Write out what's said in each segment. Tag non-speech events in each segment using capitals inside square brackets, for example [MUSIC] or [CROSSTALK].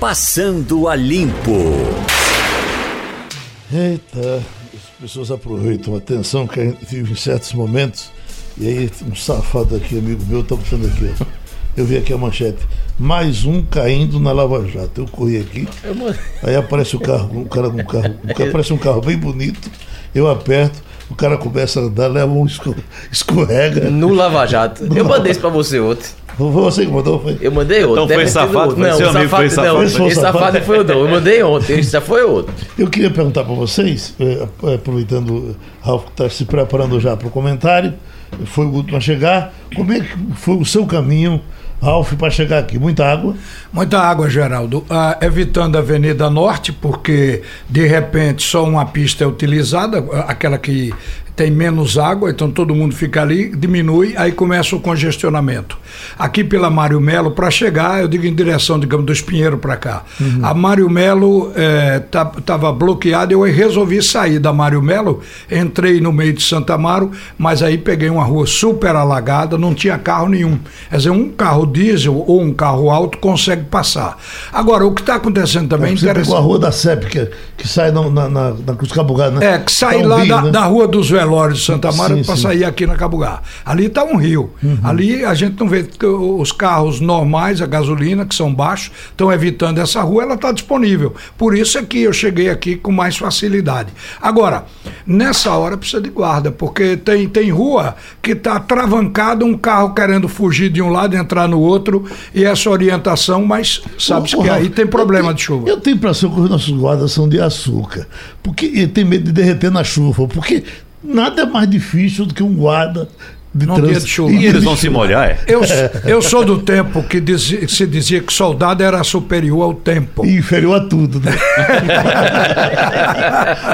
Passando a Limpo. Eita, as pessoas aproveitam a tensão que a gente vive em certos momentos. E aí, um safado aqui, amigo meu, tá botando aqui, ó. Eu vi aqui a manchete. Mais um caindo na Lava Jato. Eu corri aqui. Aí aparece o carro, um cara com um carro, um cara, aparece um carro bem bonito. Eu aperto, o cara começa a andar, leva um esco- escorrega. No Lava Jato. Eu mandei isso pra você ontem. Foi você que mandou? Foi? Eu mandei outro. Então foi Deve safado, outro. foi Não, seu amigo, foi safado, safado. não. Esse foi safado. safado foi o não. Eu mandei ontem, esse já foi outro. Eu queria perguntar para vocês, eh, aproveitando o Ralf que está se preparando já para o comentário, foi o último a chegar, como é que foi o seu caminho, Ralf, para chegar aqui? Muita água? Muita água, Geraldo. Ah, evitando a Avenida Norte, porque de repente só uma pista é utilizada, aquela que tem menos água, então todo mundo fica ali, diminui, aí começa o congestionamento. Aqui pela Mário Melo, para chegar, eu digo em direção, digamos, dos Pinheiros para cá. A Mário Melo estava bloqueada, eu resolvi sair da Mário Melo, entrei no meio de Santa Amaro, mas aí peguei uma rua super alagada, não tinha carro nenhum. Quer dizer, um carro diesel ou um carro alto consegue passar. Agora, o que está acontecendo também é Você pegou a interessante. rua da CEP, que, que sai na, na, na, na Cruz Cabugá, né? É, que sai Tá lá da, né? da Rua dos Velórios de Santa Sim, para sair aqui na Cabugá. Ali está um rio. Ali a gente não vê os carros normais, a gasolina, que são baixos, estão evitando essa rua, ela está disponível. Por isso é que eu cheguei aqui com mais facilidade. Agora, nessa hora precisa de guarda, porque tem, tem rua que está travancada, um carro querendo fugir de um lado e entrar no outro, e essa orientação, mas sabe Ô, que aí tem problema tenho- de chuva. Eu tenho impressão que os nossos guardas são de açúcar. Porque tem medo de derreter na chuva. Porque nada é mais difícil do que um guarda de Num dia trânsito. de chuva. E eles vão se molhar, é? Eu, eu sou do tempo que dizia- se dizia que soldado era superior ao tempo. E inferior a tudo, né? [LAUGHS]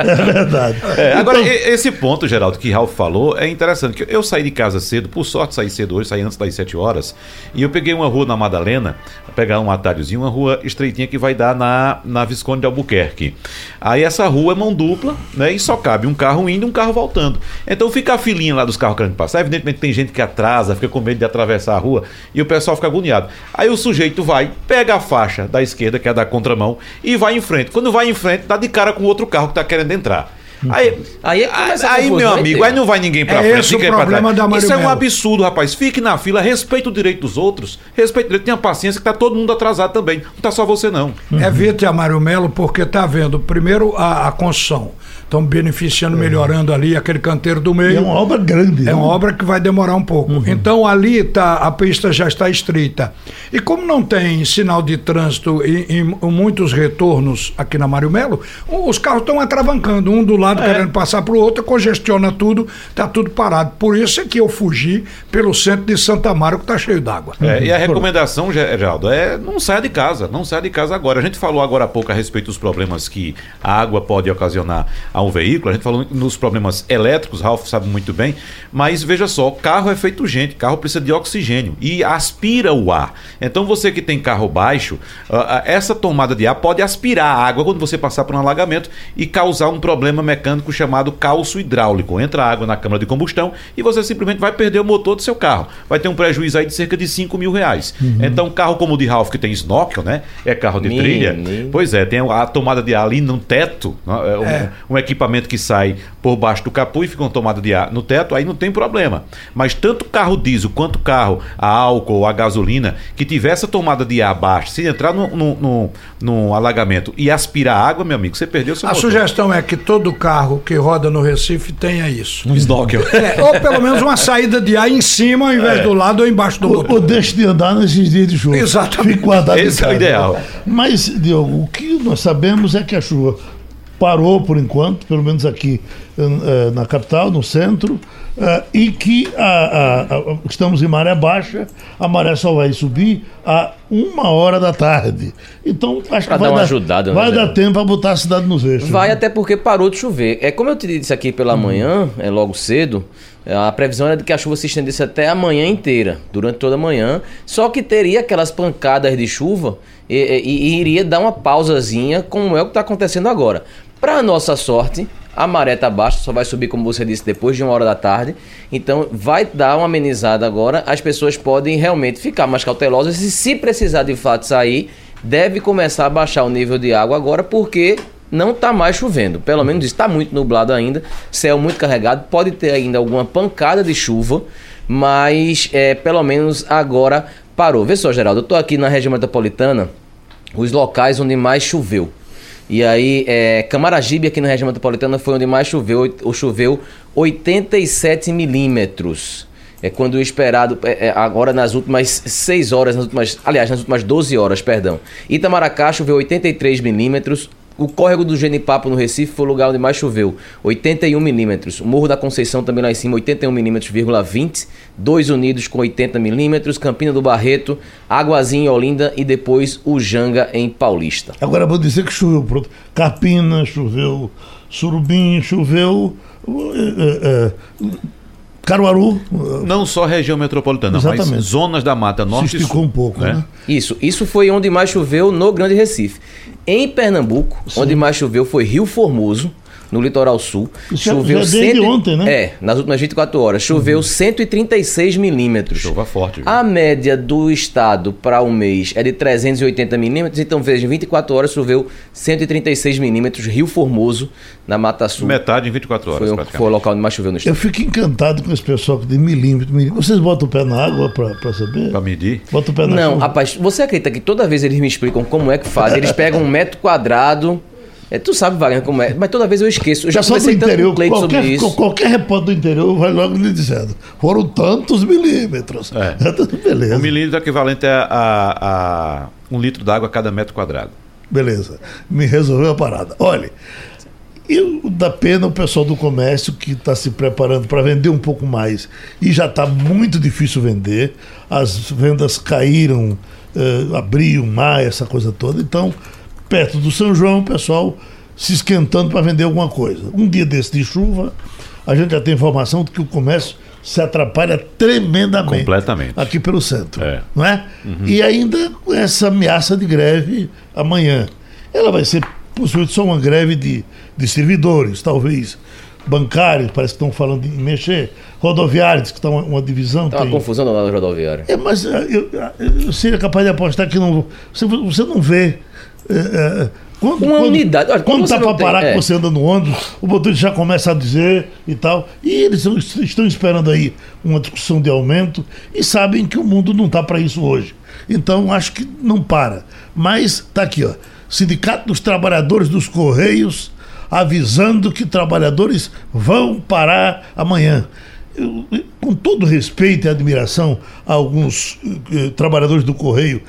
é verdade. É, agora, Então, e- esse ponto, Geraldo, que Ralf falou, é interessante. que Eu saí de casa cedo, por sorte saí cedo hoje, saí antes das 7 horas, e eu peguei uma rua na Madalena, pegar um atalhozinho, uma rua estreitinha que vai dar na, na Visconde de Albuquerque. Aí essa rua é mão dupla, né? E só cabe um carro indo e um carro voltando. Então fica a filinha lá dos carros querendo passar. Evidentemente tem gente que atrasa, fica com medo de atravessar a rua, e o pessoal fica agoniado. Aí o sujeito vai, pega a faixa da esquerda, que é da contramão, e vai em frente. Quando vai em frente, dá de cara com outro carro que tá querendo entrar. Aí, Aí é aí meu amigo, aí não vai ninguém pra É frente, esse o problema trás. da Mário Isso é um absurdo, rapaz. Fique na fila, respeita o direito dos outros, respeita o direito, tenha paciência que tá todo mundo atrasado também. Não tá só você não. Evite a Mário Melo porque está vendo, primeiro, a, a construção. Estão beneficiando, melhorando ali aquele canteiro do meio. é uma obra grande. É né? uma obra que vai demorar um pouco. Então ali tá, a pista já está estreita. E como não tem sinal de trânsito em, em muitos retornos aqui na Mário Melo, os carros estão atravancando, um do lado querendo passar para o outro, congestiona tudo, está tudo parado. Por isso é que eu fugi pelo centro de Santa Amaro, que está cheio d'água. É, e a recomendação, Geraldo, é não saia de casa, não saia de casa agora. A gente falou agora há pouco a respeito dos problemas que a água pode ocasionar a um veículo, a gente falou nos problemas elétricos, Ralf sabe muito bem, mas veja só, carro é feito gente, carro precisa de oxigênio e aspira o ar. Então você que tem carro baixo, ah, ah, essa tomada de ar pode aspirar a água quando você passar por um alagamento e causar um problema mecânico chamado calço hidráulico. Entra água na câmara de combustão e você simplesmente vai perder o motor do seu carro. Vai ter um prejuízo aí de cerca de 5 mil reais. Então, carro como o de Ralph, que tem snorkel, né? É carro de trilha. Pois é, tem a tomada de ar ali no teto, né? é um, É. um equipamento que sai por baixo do capô e fica uma tomada de ar no teto, aí não tem problema. Mas tanto carro diesel quanto carro a álcool ou a gasolina que tiver essa tomada de ar baixa, se entrar num no, no, num alagamento e aspirar água, meu amigo, você perdeu seu A motor. sugestão é que todo carro que roda no Recife tenha isso. Um snorkel. É, ou pelo menos uma saída de ar em cima, ao invés do lado ou embaixo do motor. ou deixe de andar nesses dias de chuva. Exatamente. Fique guardado Esse é o ideal. Mas, Diogo, o que nós sabemos é que a chuva parou por enquanto, pelo menos aqui eh, na capital, no centro, eh, e que a- a- a- estamos em maré baixa, a maré só vai subir a uma hora da tarde. Então, acho Pra que vai, dar, ajudada, né, vai dar tempo para botar a cidade nos eixos. Vai né? até porque parou de chover. É como eu te disse aqui pela manhã, é logo cedo, a previsão era de que a chuva se estendesse até a manhã inteira, durante toda a manhã. Só que teria aquelas pancadas de chuva e, e- e iria dar uma pausazinha, como é o que está acontecendo agora. Para nossa sorte, a maré está baixa, só vai subir, como você disse, depois de uma hora da tarde. Então vai dar uma amenizada agora. As pessoas podem realmente ficar mais cautelosas e se precisar de fato sair, deve começar a baixar o nível de água agora porque não está mais chovendo. Pelo menos está muito nublado ainda, céu muito carregado, pode ter ainda alguma pancada de chuva, mas é, pelo menos agora parou. Vê só, Geraldo, eu estou aqui na região metropolitana, os locais onde mais choveu. E aí, é, Camaragibe, aqui na região metropolitana, foi onde mais choveu, ou choveu 87 milímetros. É quando o esperado, é, é, agora nas últimas 6 horas, nas últimas, aliás, nas últimas 12 horas, perdão. Itamaracá choveu 83 milímetros, o córrego do Genipapo no Recife foi o lugar onde mais choveu, 81 milímetros. O Morro da Conceição também lá em cima, 81 milímetros, 20. Dois Unidos com 80 milímetros. Campina do Barreto, Águazinha em Olinda e depois o Janga em Paulista. Agora vou dizer que choveu pronto. Capina, choveu Surubim, choveu. Uh, uh, Caruaru. Não só região metropolitana, Exatamente. mas zonas da Mata Norte Se esticou e Sul, um pouco, né? né? Isso, isso foi onde mais choveu no Grande Recife. Em Pernambuco, Sim. onde mais choveu foi Rio Formoso, no litoral sul. Isso choveu já cento... ontem, né? É, nas últimas 24 horas. Choveu uhum. 136 milímetros. Chuva forte. Viu? A média do estado para um mês é de 380 milímetros, então veja, em 24 horas choveu 136 milímetros. Rio Formoso, na Mata Sul. Metade em 24 horas. Foi, foi o local onde mais choveu no estado. Eu fico encantado com esse pessoal que tem milímetro, milímetro. Vocês botam o pé na água para saber? Para medir? Bota o pé na Não, chuva. rapaz, você acredita que toda vez eles me explicam como é que fazem? Eles pegam um metro quadrado é, tu sabe, Wagner, como é. Mas toda vez eu esqueço. Eu já conversei tanto interior, com o qualquer, sobre isso. Qualquer repórter do interior vai logo lhe dizendo. Foram tantos milímetros. É. [LAUGHS] Beleza. Um milímetro é equivalente a, a, a um litro d'água a cada metro quadrado. Beleza. Me resolveu a parada. Olha, e dá pena o pessoal do comércio que está se preparando para vender um pouco mais e já está muito difícil vender. As vendas caíram, uh, abril, maio, essa coisa toda. Então, perto do São João, o pessoal se esquentando para vender alguma coisa. Um dia desse de chuva, a gente já tem informação de que o comércio se atrapalha tremendamente. Completamente. Aqui pelo centro. É. Não é? Uhum. E ainda com essa ameaça de greve amanhã. Ela vai ser possivelmente só uma greve de, de servidores, talvez. Bancários, parece que estão falando em mexer. Rodoviários, que está uma, uma divisão. Está uma confusão na rodoviária. É, mas eu, eu, eu, seria capaz de apostar que não, você, você não vê é, é, quando, uma quando, unidade. Olha, quando está para parar, é. que você anda no ônibus, o motorista já começa a dizer e tal. E eles estão esperando aí uma discussão de aumento e sabem que o mundo não está para isso hoje. Então, acho que não para. Mas está aqui, ó. Sindicato dos Trabalhadores dos Correios avisando que trabalhadores vão parar amanhã. Eu, com todo respeito e admiração a alguns eh, trabalhadores do Correio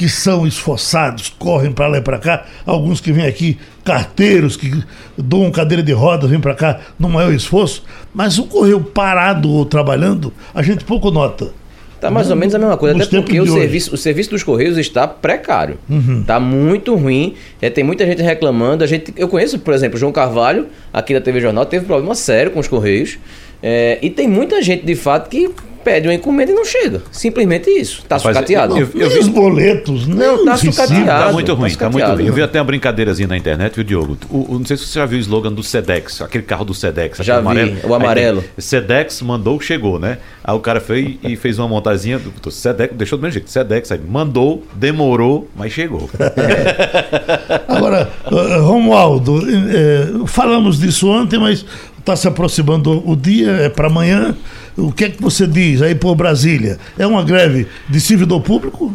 que são esforçados, correm para lá e para cá, alguns que vêm aqui, carteiros que doam cadeira de rodas, vêm para cá no maior esforço, mas o correio parado ou trabalhando, a gente pouco nota. Tá mais ou menos a mesma coisa, Nos até porque o serviço, o serviço dos Correios está precário. Uhum. Tá muito ruim. É, tem muita gente reclamando. A gente, eu conheço, por exemplo, João Carvalho, aqui da TV Jornal, teve problema sério com os Correios. É, e tem muita gente, de fato, que pede uma encomenda e não chega. Simplesmente isso. Tá Rapaz, sucateado. Eu, eu, eu vi os boletos, não, tá sucateado. Tá muito ruim, tá, tá muito ruim. Eu vi até uma brincadeirazinha na internet, viu, Diogo? O, o, não sei se você já viu o slogan do Sedex, aquele carro do Sedex. Já vi, amarelo. o amarelo. Aí, Sedex mandou, chegou, né? Aí o cara foi e fez uma montazinha do Sedex, deixou do mesmo jeito. Sedex, aí mandou, demorou, mas chegou. É. [LAUGHS] Agora, uh, Romualdo, uh, falamos disso ontem, mas está se aproximando o dia, é para amanhã. O que é que você diz aí por Brasília? É uma greve de servidor público?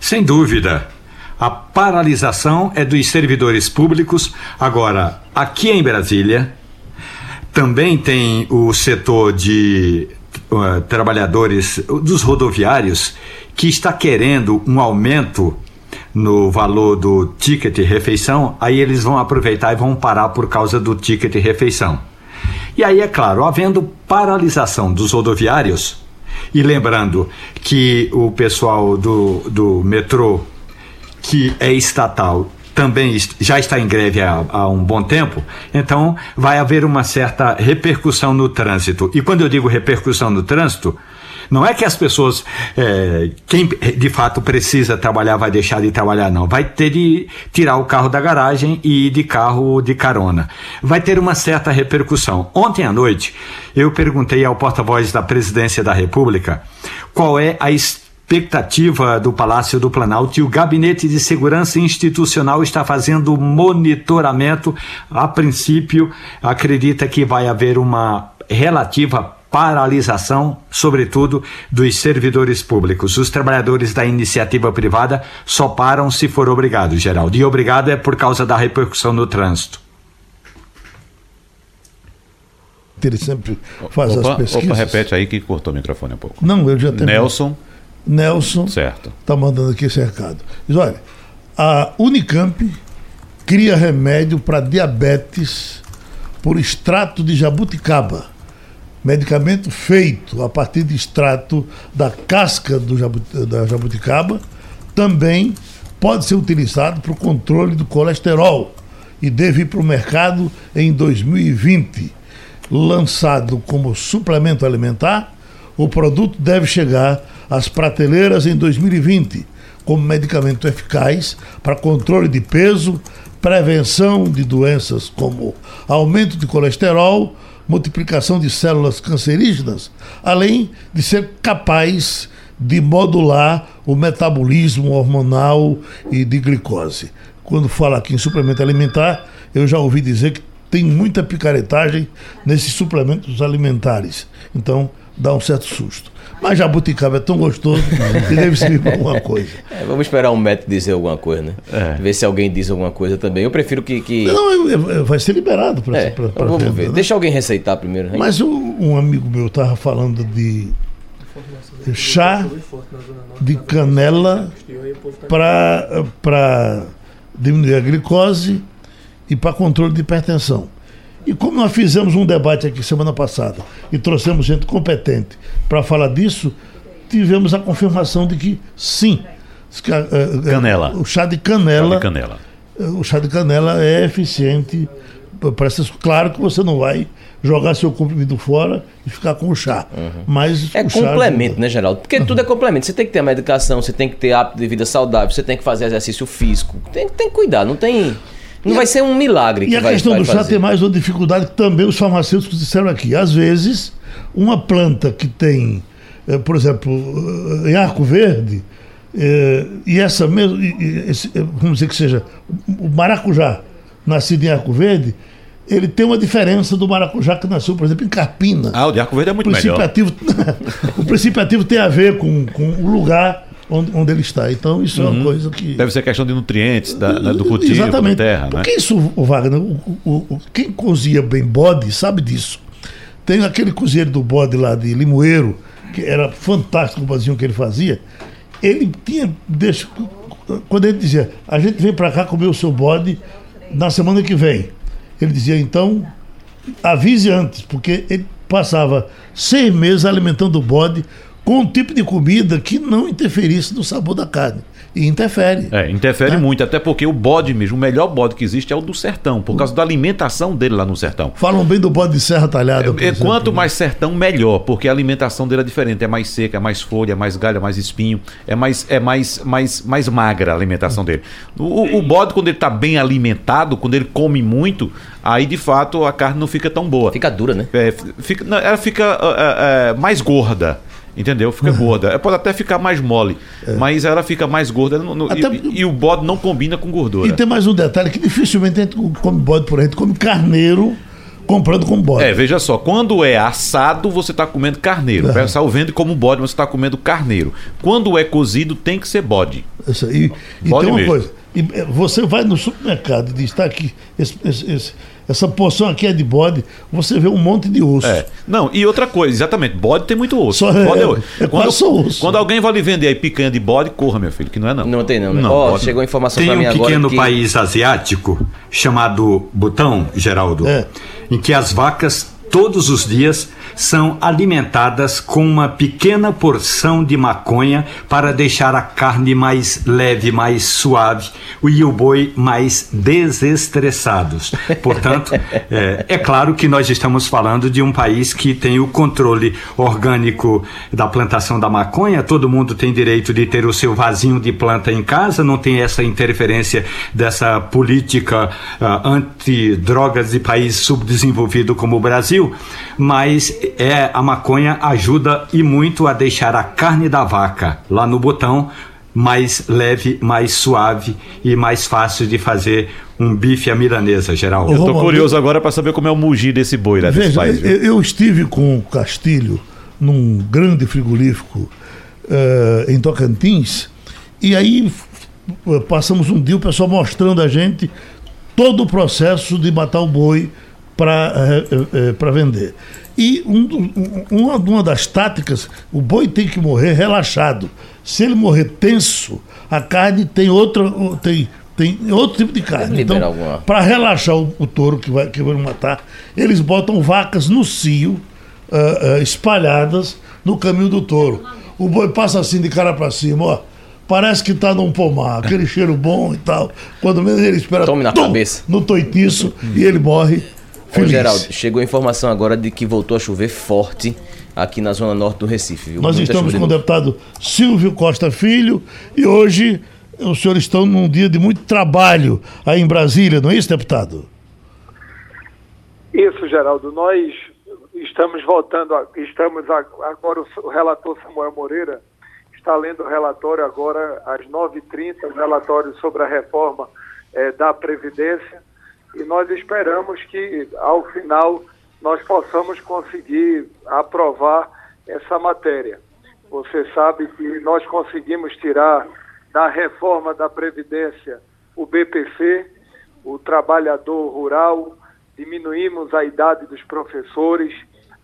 Sem dúvida. A paralisação é dos servidores públicos. Agora, aqui em Brasília, também tem o setor de uh, trabalhadores dos rodoviários que está querendo um aumento no valor do ticket refeição, aí eles vão aproveitar e vão parar por causa do ticket refeição. E aí, é claro, havendo paralisação dos rodoviários, e lembrando que o pessoal do, do metrô, que é estatal, também já está em greve há, há, um bom tempo, então vai haver uma certa repercussão no trânsito. E quando eu digo repercussão no trânsito, não é que as pessoas, é, quem de fato precisa trabalhar vai deixar de trabalhar, não. Vai ter de tirar o carro da garagem e ir de carro de carona. Vai ter uma certa repercussão. Ontem à noite, eu perguntei ao porta-voz da presidência da República qual é a expectativa do Palácio do Planalto e o Gabinete de Segurança Institucional está fazendo monitoramento. A princípio, acredita que vai haver uma relativa paralisação, sobretudo dos servidores públicos. Os trabalhadores da iniciativa privada só param se for obrigado, Geraldo. E obrigado é por causa da repercussão no trânsito. Ele sempre faz opa, as pesquisas. Opa, repete aí que cortou o microfone um pouco. Não, eu já tenho. Nelson. Nelson. Certo. Está mandando aqui esse recado. Diz, olha, a Unicamp cria remédio para diabetes por extrato de jabuticaba. Medicamento feito a partir de extrato da casca do da jabuticaba também pode ser utilizado para o controle do colesterol e deve ir para o mercado em 2020. Lançado como suplemento alimentar, o produto deve chegar às prateleiras em 2020 como medicamento eficaz para controle de peso, prevenção de doenças como aumento de colesterol, multiplicação de células cancerígenas, além de ser capaz de modular o metabolismo hormonal e de glicose. Quando fala aqui em suplemento alimentar, eu já ouvi dizer que tem muita picaretagem nesses suplementos alimentares. Então, dá um certo susto. Mas jabuticaba é tão gostoso que deve servir para alguma coisa. É, vamos esperar um médico dizer alguma coisa, né? É. Ver se alguém diz alguma coisa também. Eu prefiro que. que... Não, é- é- vai ser liberado para É, vamos ver. né? Deixa alguém receitar primeiro. hein? Mas um, um amigo meu estava falando de chá de canela para diminuir a glicose e para controle de hipertensão. E como nós fizemos um debate aqui semana passada e trouxemos gente competente para falar disso, tivemos a confirmação de que sim. eh, eh, Canela. O chá de canela, Chá de canela. o chá de canela é eficiente. para essas- Claro que você não vai jogar seu comprimido fora e ficar com o chá. Mas É o chá complemento, ajuda. né, Geraldo? Porque tudo é complemento. Você tem que ter a medicação, você tem que ter hábito de vida saudável, você tem que fazer exercício físico. Tem, tem que cuidar, não tem. Não vai ser um milagre E que a vai, questão vai do chá fazer. tem mais uma dificuldade que também os farmacêuticos disseram aqui. Às vezes, uma planta que tem, eh, por exemplo, eh, em arco verde, eh, e essa mesmo, e- e vamos dizer que seja o maracujá, nascido em arco verde, ele tem uma diferença do maracujá que nasceu, por exemplo, em Carpina. Ah, o de arco verde é o muito princípio melhor. ativo, [LAUGHS] o princípio ativo tem a ver com, com o lugar onde, onde ele está. Então, isso é uma coisa que. Uhum. Deve ser questão de nutrientes da, né, do cultivo, Exatamente. da terra, né? Porque isso, o Wagner, o, o- o- quem cozinha bem bode sabe disso. Tem aquele cozinheiro do bode lá de Limoeiro, que era fantástico o bodezinho que ele fazia. Ele tinha. Deixa, quando ele dizia, a gente vem para cá comer o seu bode na semana que vem. Ele dizia, então, avise antes, porque ele passava seis meses alimentando o bode com um tipo de comida que não interferisse no sabor da carne. E interfere. É, interfere Né? muito, até porque o bode mesmo, o melhor bode que existe é o do sertão, por causa da alimentação dele lá no sertão. Falam bem do bode de serra talhada. É, exemplo, quanto né? mais sertão, melhor, porque a alimentação dele é diferente, é mais seca, é mais folha, é mais galho, é mais espinho, é mais, é mais, mais, mais magra a alimentação dele. O, o- bode, quando ele está bem alimentado, quando ele come muito, aí de fato a carne não fica tão boa. Fica dura, né? É, fica, não, ela fica ah, ah, ah, mais gorda. Entendeu? Fica gorda. Ela Pode até ficar mais mole, mas ela fica mais gorda no- no- Até- e, e o bode não combina com gordura. E tem mais um detalhe que dificilmente a gente come bode por aí, a gente come carneiro comprando com bode. É, veja só, quando é assado, você está comendo carneiro. O pessoal vende como bode, mas você está comendo carneiro. Quando é cozido, tem que ser bode. Isso aí. E Bode tem uma mesmo. coisa. e, eh, você vai no supermercado e diz, está aqui, esse- esse- esse- essa porção aqui é de bode, você vê um monte de osso. É. Não, e outra coisa, exatamente, bode tem muito osso. Só é- Bode é quando, quase só osso. quando alguém vai lhe vender aí picanha de bode, corra, meu filho, que não é não. Não tem não. né? Não, chegou a informação Tem pra mim um agora pequeno que... país asiático chamado Butão, Geraldo, É. em que as vacas todos os dias são alimentadas com uma pequena porção de maconha para deixar a carne mais leve, mais suave e o boi mais desestressados. [LAUGHS] Portanto, é, é claro que nós estamos falando de um país que tem o controle orgânico da plantação da maconha. Todo mundo tem direito de ter o seu vasinho de planta em casa, não tem essa interferência dessa política ah, anti-drogas de país subdesenvolvido como o Brasil. Mas é a maconha ajuda e muito a deixar a carne da vaca lá no botão mais leve, mais suave e mais fácil de fazer um bife à milanesa, geral. Eu tô curioso agora para saber como é o mugir desse boi lá desse Veja, país. eu, eu estive com o Castilho num grande frigorífico eh, em Tocantins e aí f- passamos um dia o pessoal mostrando a gente todo o processo de matar o boi para vender. E um um- uma, uma das táticas, o boi tem que morrer relaxado. Se ele morrer tenso, a carne tem outra, tem, tem outro tipo de carne. Então, para relaxar o, o touro que vai, que vai matar, eles botam vacas no cio, ah, ah, espalhadas no caminho do touro. O boi passa assim de cara para cima, ó. Parece que tá num pomar, aquele cheiro bom e tal. Quando menos ele espera Tome na tum, cabeça. no toitiço e ele morre Ô, feliz. Geraldo, chegou a informação agora de que voltou a chover forte aqui na zona norte do Recife, viu? Nós Muita estamos com o deputado Silvio Costa Filho e hoje os senhores estão num dia de muito trabalho aí em Brasília, não é isso, deputado? Isso, Geraldo. Nós estamos voltando, a- estamos a- agora, o relator Samuel Moreira está lendo o relatório agora às 9h30, o relatório sobre a reforma eh, da Previdência, e nós esperamos que, ao final, nós possamos conseguir aprovar essa matéria. Você sabe que nós conseguimos tirar da reforma da Previdência o BPC, o trabalhador rural, diminuímos a idade dos professores,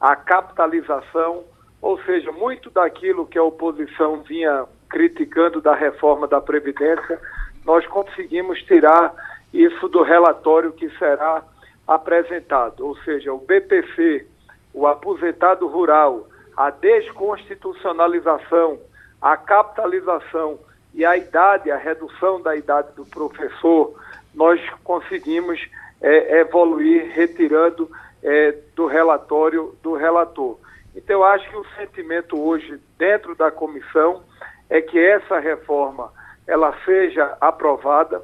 a capitalização, ou seja, muito daquilo que a oposição vinha criticando da reforma da Previdência, nós conseguimos tirar isso do relatório que será apresentado, ou seja, o BPC, o aposentado rural, a desconstitucionalização, a capitalização e a idade, a redução da idade do professor, nós conseguimos eh, evoluir retirando eh, do relatório do relator. Então, eu acho que o sentimento hoje dentro da comissão é que essa reforma ela seja aprovada.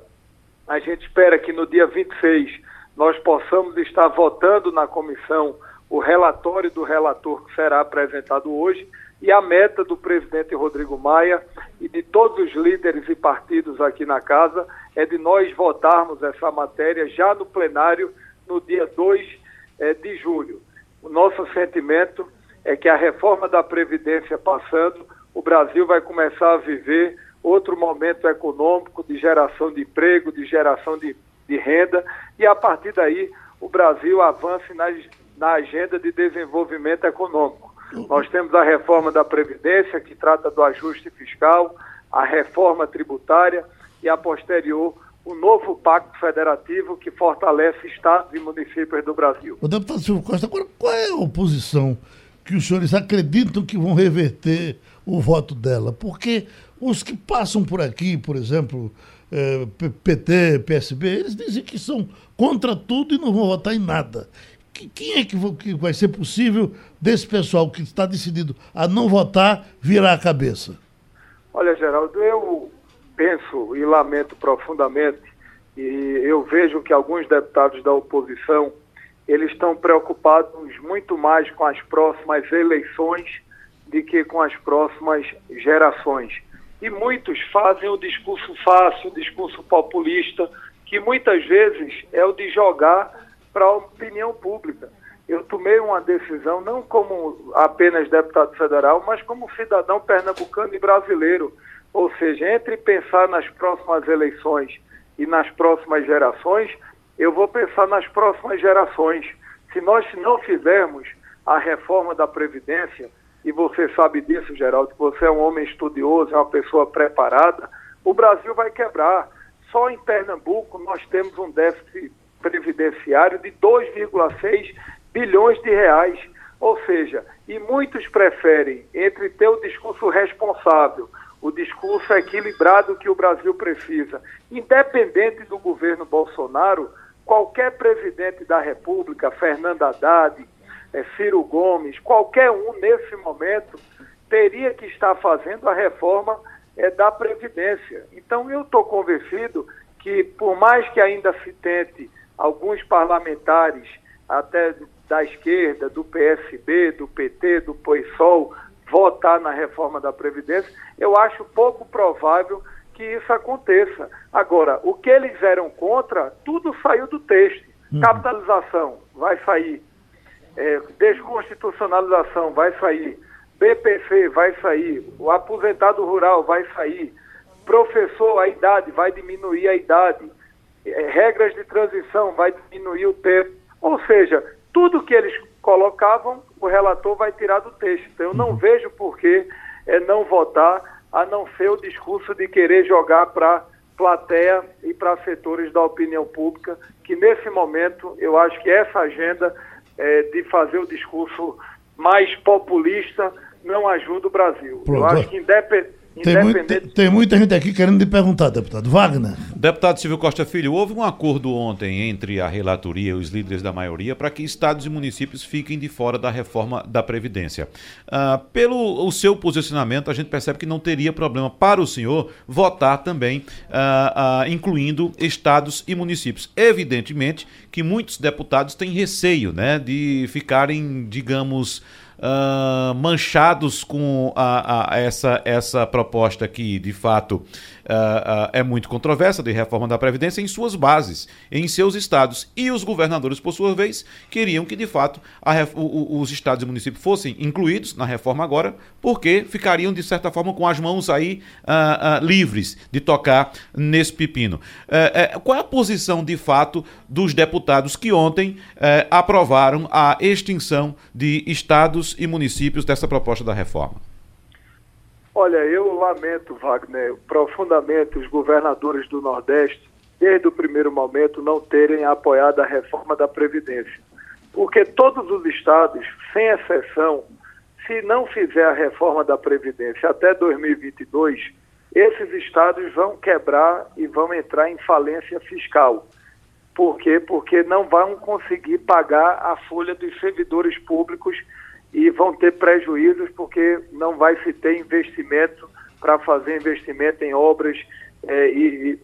A gente espera que no dia 26 nós possamos estar votando na comissão o relatório do relator que será apresentado hoje e a meta do presidente Rodrigo Maia e de todos os líderes e partidos aqui na casa é de nós votarmos essa matéria já no plenário no dia 2 eh, de julho. O nosso sentimento é que a reforma da Previdência passando, o Brasil vai começar a viver outro momento econômico de geração de emprego, de geração de, de renda, e a partir daí o Brasil avance na, na agenda de desenvolvimento econômico. Nós temos a reforma da Previdência, que trata do ajuste fiscal, a reforma tributária e, a posterior, o novo Pacto Federativo que fortalece estados e municípios do Brasil. O deputado Silvio Costa, agora qual é a oposição que os senhores acreditam que vão reverter o voto dela? Porque os que passam por aqui, por exemplo, P- PT, PSB, eles dizem que são contra tudo e não vão votar em nada. Que- Quem é que, que vai ser possível desse pessoal que está decidido a não votar virar a cabeça? Olha, Geraldo, eu penso e lamento profundamente, e eu vejo que alguns deputados da oposição, eles estão preocupados muito mais com as próximas eleições do que com as próximas gerações. E muitos fazem o discurso fácil, o discurso populista, que muitas vezes é o de jogar para a opinião pública. Eu tomei uma decisão, não como apenas deputado federal, mas como cidadão pernambucano e brasileiro. Ou seja, entre pensar nas próximas eleições e nas próximas gerações, eu vou pensar nas próximas gerações. Se nós não fizermos a reforma da Previdência, e você sabe disso, Geraldo, que você é um homem estudioso, é uma pessoa preparada, o Brasil vai quebrar. Só em Pernambuco nós temos um déficit previdenciário de 2,6 bilhões de reais. Ou seja, e muitos preferem, entre ter o discurso responsável, o discurso equilibrado que o Brasil precisa, independente do governo Bolsonaro, qualquer presidente da República, Fernando Haddad, eh, Ciro Gomes, qualquer um nesse momento, teria que estar fazendo a reforma eh, da Previdência. Então, eu estou convencido que, por mais que ainda se tente alguns parlamentares, até da esquerda, do PSB, do PT, do POISOL, votar na reforma da Previdência, eu acho pouco provável que isso aconteça. Agora, o que eles eram contra, tudo saiu do texto. Uhum. Capitalização vai sair, é, desconstitucionalização vai sair, BPC vai sair, o aposentado rural vai sair, professor, a idade vai diminuir a idade, é, regras de transição vai diminuir o tempo. Ou seja, tudo que eles colocavam, o relator vai tirar do texto. Então, eu não uhum. vejo por que é, não votar, a não ser o discurso de querer jogar para plateia e para setores da opinião pública, que nesse momento eu acho que essa agenda é, de fazer o discurso mais populista não ajuda o Brasil. Pronto. Eu acho que independente tem, muito, tem, muita gente aqui querendo lhe perguntar, deputado. Wagner. Deputado Silvio Costa Filho, houve um acordo ontem entre a relatoria e os líderes da maioria para que estados e municípios fiquem de fora da reforma da Previdência. Uh, pelo o seu posicionamento, a gente percebe que não teria problema para o senhor votar também, uh, uh, incluindo estados e municípios. Evidentemente que muitos deputados têm receio né, de ficarem, digamos manchados com a, a, essa, essa proposta que, de fato, uh, uh, é muito controversa de reforma da Previdência em suas bases, em seus estados. E os governadores, por sua vez, queriam que, de fato, a, o, os estados e municípios fossem incluídos na reforma agora, porque ficariam, de certa forma, com as mãos aí uh, livres de tocar nesse pepino. Eh, qual é a posição, de fato, dos deputados que ontem eh, aprovaram a extinção de estados e municípios dessa proposta da reforma? Olha, eu lamento, Wagner, profundamente os governadores do Nordeste, desde o primeiro momento, não terem apoiado a reforma da Previdência. Porque todos os estados, sem exceção, se não fizer a reforma da Previdência até 2022, esses estados vão quebrar e vão entrar em falência fiscal. Por quê? Porque não vão conseguir pagar a folha dos servidores públicos e vão ter prejuízos porque não vai se ter investimento para fazer investimento em obras é, e, e,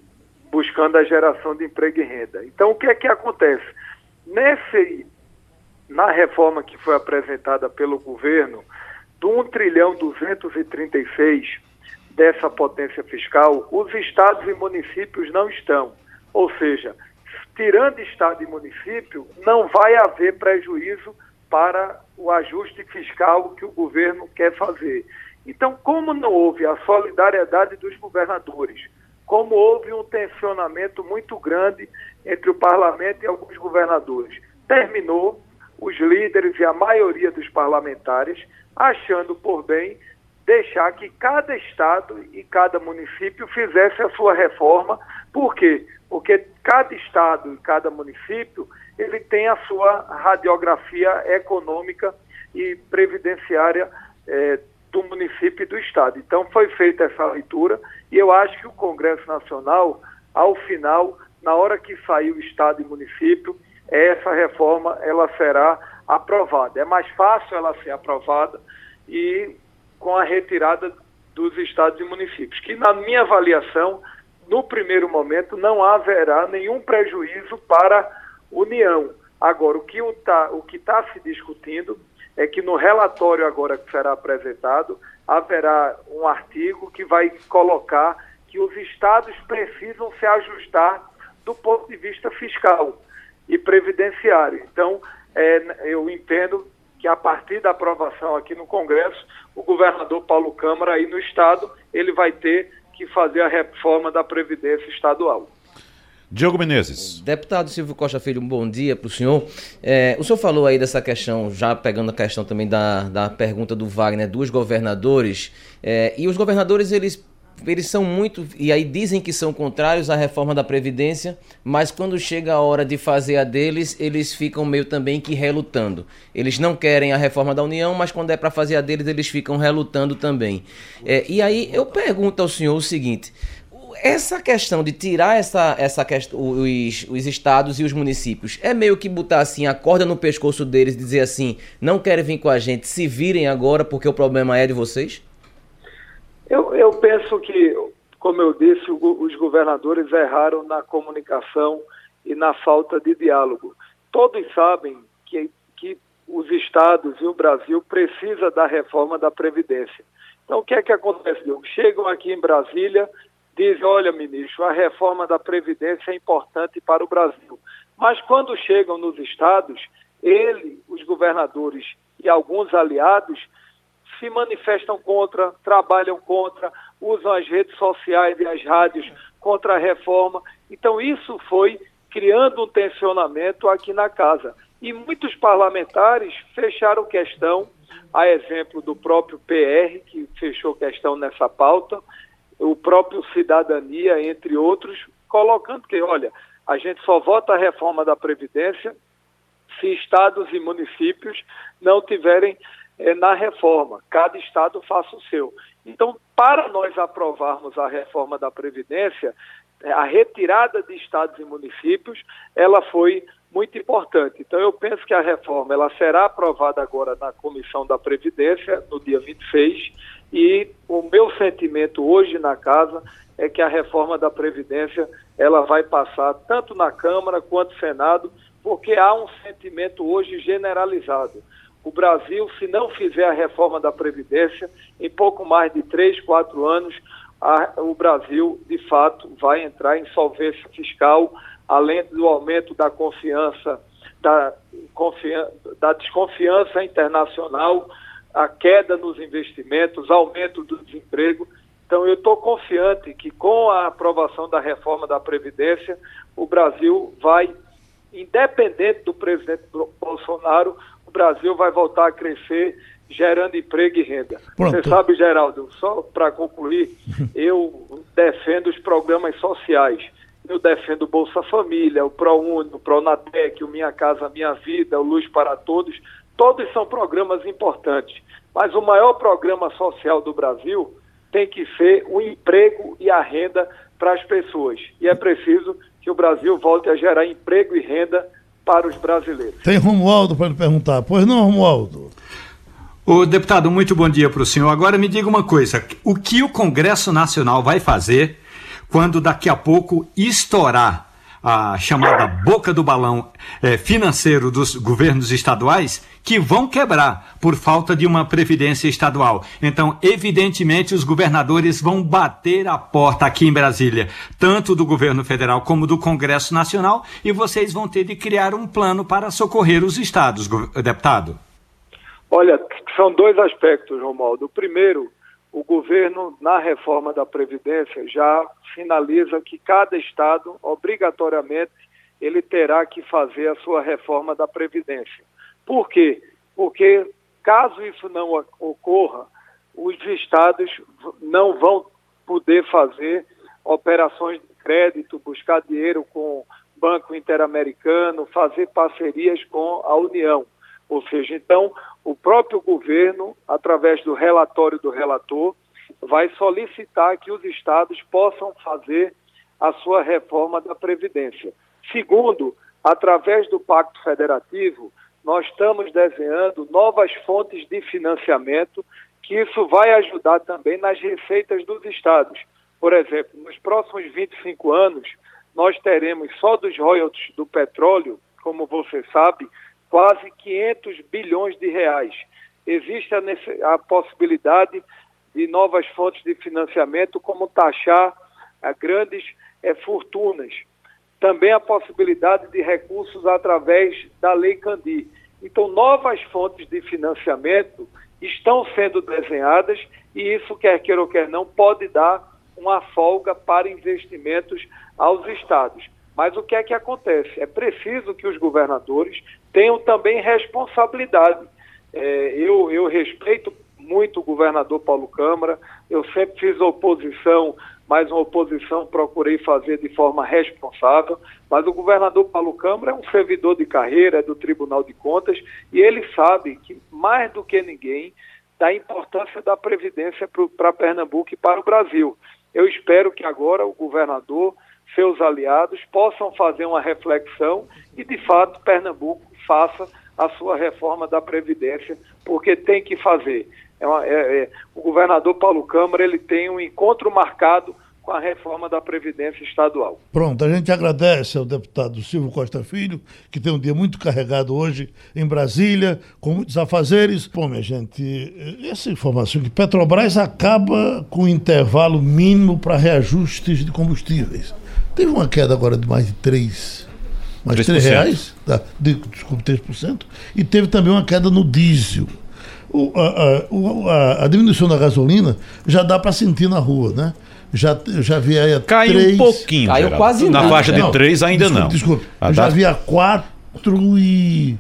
buscando a geração de emprego e renda. Então, o que é que acontece? Nesse, na reforma que foi apresentada pelo governo, do 1 trilhão 236 dessa potência fiscal, os estados e municípios não estão. Ou seja, tirando estado e município, não vai haver prejuízo para o ajuste fiscal que o governo quer fazer. Então, como não houve a solidariedade dos governadores, como houve um tensionamento muito grande entre o parlamento e alguns governadores, terminou os líderes e a maioria dos parlamentares achando por bem deixar que cada estado e cada município fizesse a sua reforma. Por quê? Porque cada estado e cada município ele tem a sua radiografia econômica e previdenciária é, do município e do Estado. Então, foi feita essa leitura e eu acho que o Congresso Nacional, ao final, na hora que sair o Estado e município, essa reforma ela será aprovada. É mais fácil ela ser aprovada e com a retirada dos estados e municípios, que na minha avaliação, no primeiro momento, não haverá nenhum prejuízo para União. Agora, o que está tá se discutindo é que no relatório agora que será apresentado, haverá um artigo que vai colocar que os estados precisam se ajustar do ponto de vista fiscal e previdenciário. Então, é, eu entendo que a partir da aprovação aqui no Congresso, o governador Paulo Câmara aí no estado, ele vai ter que fazer a reforma da Previdência estadual. Diogo Menezes. Deputado Silvio Costa Filho, um bom dia para o senhor. É, o senhor falou aí dessa questão, já pegando a questão também da, da pergunta do Wagner, dos governadores. É, e os governadores, eles, eles são muito. E aí dizem que são contrários à reforma da Previdência, mas quando chega a hora de fazer a deles, eles ficam meio também que relutando. Eles não querem a reforma da União, mas quando é para fazer a deles, eles ficam relutando também. É, e aí eu pergunto ao senhor o seguinte essa questão de tirar essa, essa questão, os, os estados e os municípios é meio que botar assim a corda no pescoço deles e dizer assim: não querem vir com a gente, se virem agora porque o problema é de vocês? Eu, eu penso que, como eu disse, os governadores erraram na comunicação e na falta de diálogo. Todos sabem que, que os estados e o Brasil precisa da reforma da Previdência. Então, o que é que acontece? Chegam aqui em Brasília, dizem, olha, ministro, a reforma da Previdência é importante para o Brasil. Mas quando chegam nos estados, ele, os governadores e alguns aliados se manifestam contra, trabalham contra, usam as redes sociais e as rádios contra a reforma. Então, isso foi criando um tensionamento aqui na casa. E muitos parlamentares fecharam questão, a exemplo do próprio PR, que fechou questão nessa pauta, o próprio Cidadania, entre outros, colocando que, olha, a gente só vota a reforma da Previdência se estados e municípios não tiverem é, na reforma. Cada estado faça o seu. Então, para nós aprovarmos a reforma da Previdência, é, a retirada de estados e municípios, ela foi muito importante. Então, eu penso que a reforma ela será aprovada agora na Comissão da Previdência, no dia 26, e o meu sentimento hoje na casa é que a reforma da Previdência ela vai passar tanto na Câmara quanto no Senado, porque há um sentimento hoje generalizado. O Brasil, se não fizer a reforma da Previdência, em pouco mais de três, quatro anos, a, o Brasil, de fato, vai entrar em solvência fiscal, além do aumento da confiança, da, confian da desconfiança internacional, a queda nos investimentos, aumento do desemprego. Então, eu estou confiante que com a aprovação da reforma da Previdência, o Brasil vai, independente do presidente Bolsonaro, o Brasil vai voltar a crescer, gerando emprego e renda. Pronto. Você sabe, Geraldo, só para concluir, [LAUGHS] eu defendo os programas sociais. Eu defendo o Bolsa Família, o ProUni, o Pronatec, o Minha Casa Minha Vida, o Luz para Todos. Todos são programas importantes. Mas o maior programa social do Brasil tem que ser o emprego e a renda para as pessoas. E é preciso que o Brasil volte a gerar emprego e renda para os brasileiros. Tem Romualdo para lhe perguntar. Pois não, Romualdo? O deputado, muito bom dia para o senhor. Agora me diga uma coisa: o que o Congresso Nacional vai fazer quando daqui a pouco estourar a chamada boca do balão é, financeiro dos governos estaduais que vão quebrar por falta de uma previdência estadual. Então, evidentemente, os governadores vão bater a porta aqui em Brasília, tanto do governo federal como do Congresso Nacional, e vocês vão ter de criar um plano para socorrer os estados, deputado. Olha, são dois aspectos, Romualdo. O primeiro, o governo, na reforma da Previdência, já finaliza que cada estado, obrigatoriamente, ele terá que fazer a sua reforma da Previdência. Por quê? Porque, caso isso não ocorra, os estados não vão poder fazer operações de crédito, buscar dinheiro com Banco Interamericano, fazer parcerias com a União. Ou seja, então, o próprio governo, através do relatório do relator, vai solicitar que os estados possam fazer a sua reforma da Previdência. Segundo, através do Pacto Federativo, nós estamos desenhando novas fontes de financiamento, que isso vai ajudar também nas receitas dos estados. Por exemplo, nos próximos 25 anos, nós teremos só dos royalties do petróleo, como você sabe, quase 500 bilhões de reais. Existe a, a possibilidade de novas fontes de financiamento, como taxar a grandes é, fortunas. Também a possibilidade de recursos através da Lei Candir. Então, novas fontes de financiamento estão sendo desenhadas e isso, quer queira ou quer não, pode dar uma folga para investimentos aos estados. Mas o que é que acontece? É preciso que os governadores tenham também responsabilidade. É, eu, eu respeito muito o governador Paulo Câmara, eu sempre fiz oposição, mas uma oposição procurei fazer de forma responsável, mas o governador Paulo Câmara é um servidor de carreira, é do Tribunal de Contas, e ele sabe que, mais do que ninguém, da importância da Previdência para Pernambuco e para o Brasil. Eu espero que agora o governador, seus aliados, possam fazer uma reflexão e, de fato, Pernambuco faça a sua reforma da Previdência, porque tem que fazer. É uma, é, é, o governador Paulo Câmara ele tem um encontro marcado com a reforma da Previdência Estadual. Pronto, a gente agradece ao deputado Silvio Costa Filho, que tem um dia muito carregado hoje em Brasília, com muitos afazeres. Bom, minha gente, essa informação que Petrobras acaba com o intervalo mínimo para reajustes de combustíveis. Teve uma queda agora de mais de 3, mais 3 reais, tá, de, desculpe, 3%, e teve também uma queda no diesel. O, a, a, a, diminuição da gasolina já dá para sentir na rua, né? Já, já vi aí a Caiu 3... um pouquinho. Caiu quase Na faixa de 3 ainda desculpe, não. Desculpe, A eu já vi a 4 e...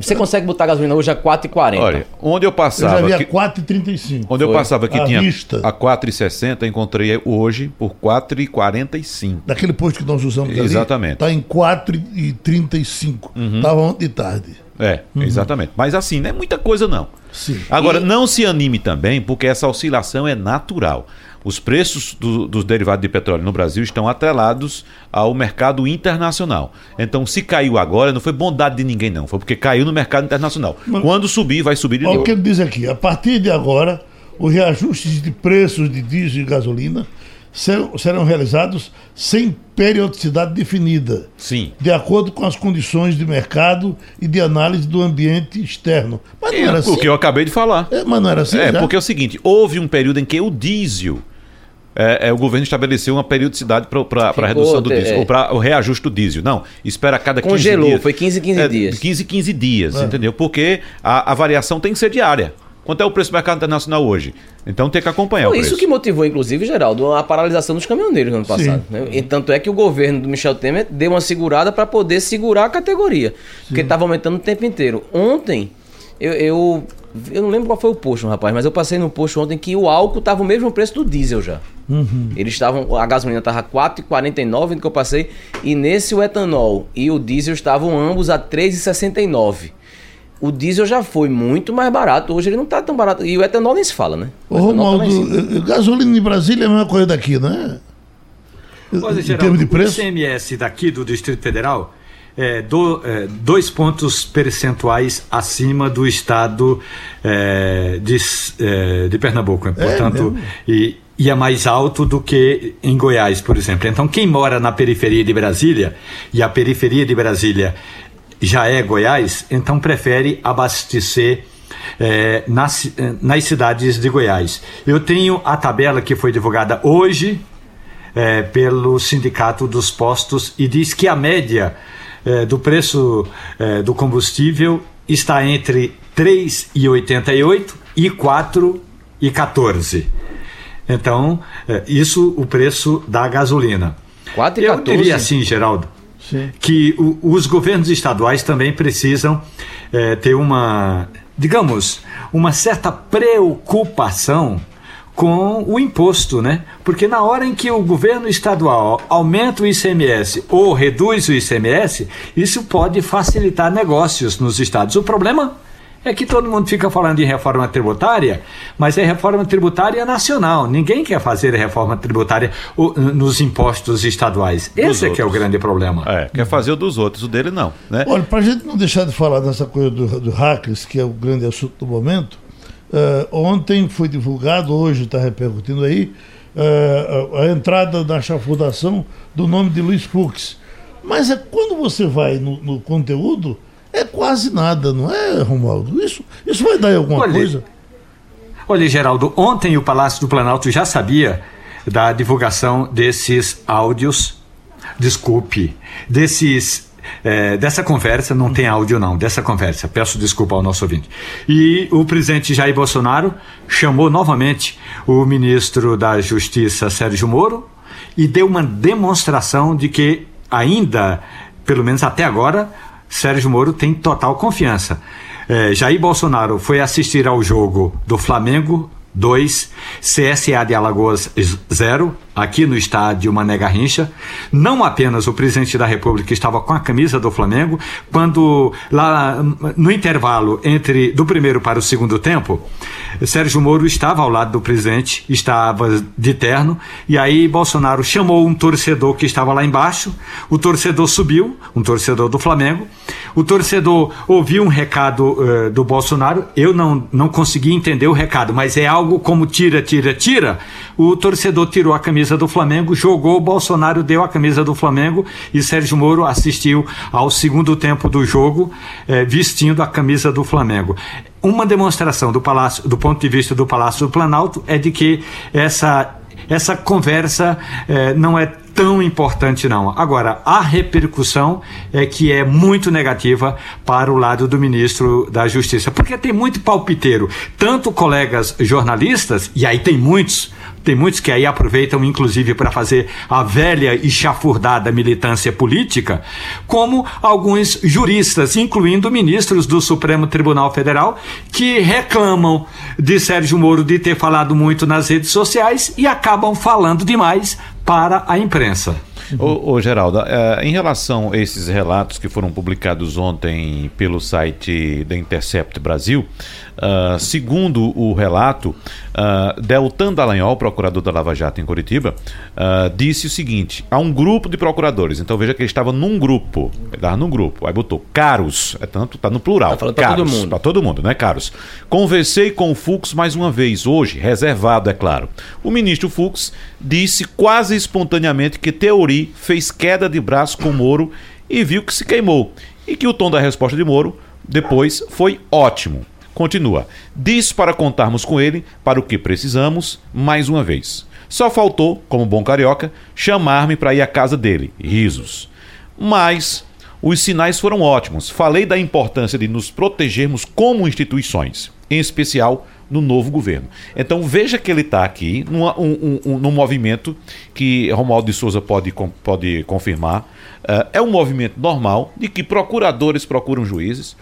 Você consegue botar gasolina hoje a 4,40. Olha, onde eu Eu já passava. vi a que- 4,35. Onde eu Foi. passava que À tinha vista. a 4,60, encontrei hoje por 4,45. Daquele posto que nós usamos ali. Exatamente. Está em 4,35. Estava ontem de tarde. É, exatamente. Mas assim, não é muita coisa não. Sim. Agora, não se anime também, porque essa oscilação é natural. Os preços do- dos derivados de petróleo no Brasil estão atrelados ao mercado internacional. Então, se caiu agora, não foi bondade de ninguém, não. Foi porque caiu no mercado internacional. Quando subir, vai subir de Olha o novo. que ele diz aqui. A partir de agora, os reajustes de preços de diesel e gasolina serão, serão realizados sem periodicidade definida. Sim. De acordo com as condições de mercado e de análise do ambiente externo. Mas não era assim. o que eu acabei de falar. É, mas não era assim. É, já? porque é o seguinte, houve um período em que o diesel, é, é, o governo estabeleceu uma periodicidade para a redução do é. diesel, ou para o reajuste do diesel. Não, espera a cada 15 Congelou, dias. foi 15 em 15 É, dias. 15 em 15 dias, É. entendeu? Porque a, a variação tem que ser diária. Quanto é o preço do mercado internacional hoje? Então tem que acompanhar Foi o isso preço. que motivou, inclusive, Geraldo, a paralisação dos caminhoneiros no ano passado. né? E tanto é que o governo do Michel Temer deu uma segurada para poder segurar a categoria. Porque estava aumentando o tempo inteiro. Ontem, eu, eu, eu não lembro qual foi o posto, rapaz, mas eu passei no posto ontem que o álcool estava o mesmo preço do diesel já. Eles estavam. A gasolina estava 4,49 no que eu passei. E nesse o etanol e o diesel estavam ambos a 3,69. O diesel já foi muito mais barato. Hoje ele não está tão barato. E o etanol nem se fala, né? O Ô, tá. Romualdo, eh, gasolina em Brasília é a mesma coisa daqui, né? Olha, em Geraldo, termos de o preço? ICMS daqui do Distrito Federal é, do- é, dois pontos percentuais acima do estado é, de, é, de Pernambuco. Portanto, mesmo? e, e é mais alto do que em Goiás, por exemplo. Então, quem mora na periferia de Brasília, e a periferia de Brasília já é Goiás, então prefere abastecer é, nas, nas cidades de Goiás. Eu tenho a tabela que foi divulgada hoje é, pelo Sindicato dos Postos e diz que a média é, do preço do combustível está entre 3,88 e 4,14. Então, é, isso o preço da gasolina. 4 e Eu 14. diria assim, Geraldo, Que o- os governos estaduais também precisam eh, ter uma, digamos, uma certa preocupação com o imposto, né? Porque na hora em que o governo estadual aumenta o ICMS ou reduz o ICMS, isso pode facilitar negócios nos estados. O problema é que todo mundo fica falando de reforma tributária, mas é reforma tributária nacional. Ninguém quer fazer reforma tributária nos impostos estaduais. Esse é que é o grande problema. É, quer fazer o dos outros, o dele não. Né? Olha, para a gente não deixar de falar dessa coisa do, do hackers, que é o grande assunto do momento, eh, ontem foi divulgado, hoje está repercutindo aí, a, a entrada da chafurdação do nome de Luiz Fux. Mas é quando você vai no, no conteúdo, é quase nada, não é, Romualdo? Isso, isso vai dar em alguma Olha, coisa? Olha, Geraldo, ontem o Palácio do Planalto já sabia da divulgação desses áudios, desculpe, desses. eh, dessa conversa, não tem áudio não, dessa conversa, peço desculpa ao nosso ouvinte. E o presidente Jair Bolsonaro chamou novamente o ministro da Justiça, Sérgio Moro, e deu uma demonstração de que ainda, pelo menos até agora, Sérgio Moro tem total confiança. Eh, Jair Bolsonaro foi assistir ao jogo do Flamengo 2, CSA de Alagoas 0, aqui no estádio Mané Garrincha. Não apenas o presidente da República estava com a camisa do Flamengo, quando lá no intervalo entre do primeiro para o segundo tempo, Sérgio Moro estava ao lado do presidente, estava de terno, e aí Bolsonaro chamou um torcedor que estava lá embaixo, o torcedor subiu, um torcedor do Flamengo, o torcedor ouviu um recado eh, do Bolsonaro, eu não, não consegui entender o recado, mas é algo como tira, tira, tira. O torcedor tirou a camisa camisa do Flamengo, jogou, Bolsonaro deu a camisa do Flamengo e Sérgio Moro assistiu ao segundo tempo do jogo eh, vestindo a camisa do Flamengo. Uma demonstração do Palácio, do ponto de vista do Palácio do Planalto, é de que essa essa conversa eh, não é tão importante não. Agora, a repercussão é que é muito negativa para o lado do ministro da Justiça, porque tem muito palpiteiro, tanto colegas jornalistas, e aí tem muitos tem muitos que aí aproveitam, inclusive, para fazer a velha e chafurdada militância política, como alguns juristas, incluindo ministros do Supremo Tribunal Federal, que reclamam de Sérgio Moro de ter falado muito nas redes sociais e acabam falando demais para a imprensa. Ô, ô Geraldo, uh, em relação a esses relatos que foram publicados ontem pelo site da Intercept Brasil, uh, segundo o relato, uh, Deltan Dallagnol, procurador da Lava Jato em Curitiba, disse o seguinte: há um grupo de procuradores, então veja que ele estava num grupo, ele estava num grupo, aí botou caros, é tanto, está no plural, tá para todo mundo. Para todo mundo, né, caros? Conversei com o Fux mais uma vez, hoje, reservado, é claro. O ministro Fux disse quase espontaneamente que Teori fez queda de braço com Moro e viu que se queimou. E que o tom da resposta de Moro depois foi ótimo. Continua. Diz para contarmos com ele para o que precisamos, mais uma vez. Só faltou, como bom carioca, chamar-me para ir à casa dele. Risos. Mas os sinais foram ótimos. Falei da importância de nos protegermos como instituições, em especial no novo governo. Então veja que ele está aqui num, um, um, num movimento que Romualdo de Souza pode, pode confirmar. Uh, é um movimento normal de que procuradores procuram juízes,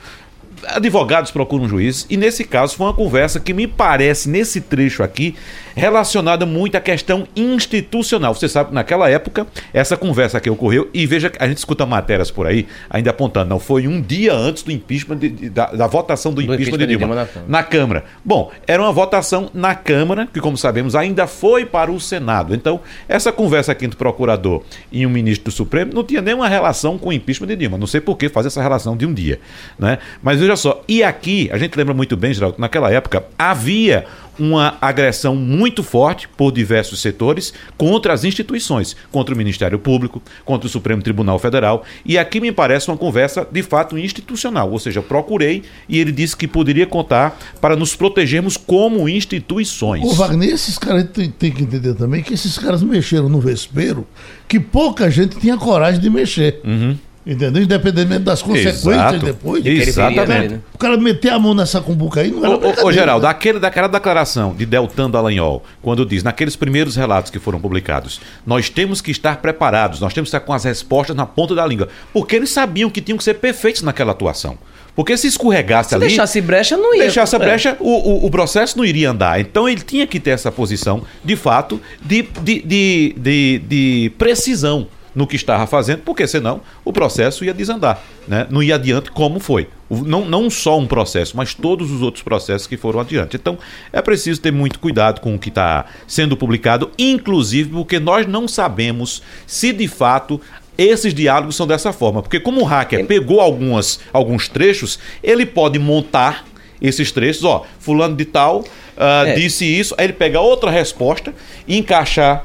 advogados procuram juízes, e nesse caso foi uma conversa que me parece, nesse trecho aqui, relacionada muito à questão institucional. Você sabe, naquela época, essa conversa que ocorreu, e veja que a gente escuta matérias por aí, ainda apontando, não, foi um dia antes do impeachment, de, de, da, da, votação do, do impeachment, impeachment, de Dilma, na, Câmara. na Câmara. Bom, era uma votação na Câmara, que como sabemos ainda foi para o Senado. Então, essa conversa aqui entre o procurador e o ministro do Supremo não tinha nenhuma relação com o impeachment de Dilma. Não sei por que fazer essa relação de um dia. Né? Mas veja só, e aqui, a gente lembra muito bem, Geraldo, naquela época havia uma agressão muito forte por diversos setores contra as instituições, contra o Ministério Público, contra o Supremo Tribunal Federal. E aqui me parece uma conversa de fato institucional, ou seja, procurei e ele disse que poderia contar para nos protegermos como instituições. O Wagner, esses caras têm tem que entender também que esses caras mexeram no vespeiro que pouca gente tinha coragem de mexer. Uhum. Entendeu? Independentemente das consequências Exato. depois. Exatamente. Né? O cara meter a mão nessa cumbuca aí não era Ô, ô Geraldo, aquele, daquela declaração de Deltan Dallagnol, quando diz, naqueles primeiros relatos que foram publicados, nós temos que estar preparados, nós temos que estar com as respostas na ponta da língua. Porque eles sabiam que tinham que ser perfeitos naquela atuação. Porque se escorregasse se ali. deixasse brecha, não ia. Deixasse a brecha, o, o, o, processo não iria andar. Então ele tinha que ter essa posição, de fato, de, de, de, de, de precisão no que estava fazendo, porque senão o processo ia desandar, né? não ia adiante como foi. Não, não só um processo, mas todos os outros processos que foram adiante. Então é preciso ter muito cuidado com o que está sendo publicado, inclusive porque nós não sabemos se de fato esses diálogos são dessa forma. Porque como o hacker pegou algumas, alguns trechos, ele pode montar esses trechos, ó, fulano de tal uh, é. disse isso, aí ele pega outra resposta e encaixar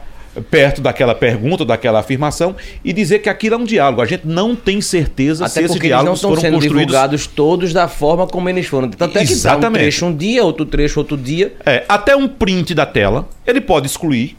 perto daquela pergunta, daquela afirmação e dizer que aquilo é um diálogo. A gente não tem certeza Até se esses diálogos foram construídos divulgados todos da forma como eles foram. Tanto é que Exatamente. um trecho um dia, outro trecho outro dia. É, até um print da tela, ele pode excluir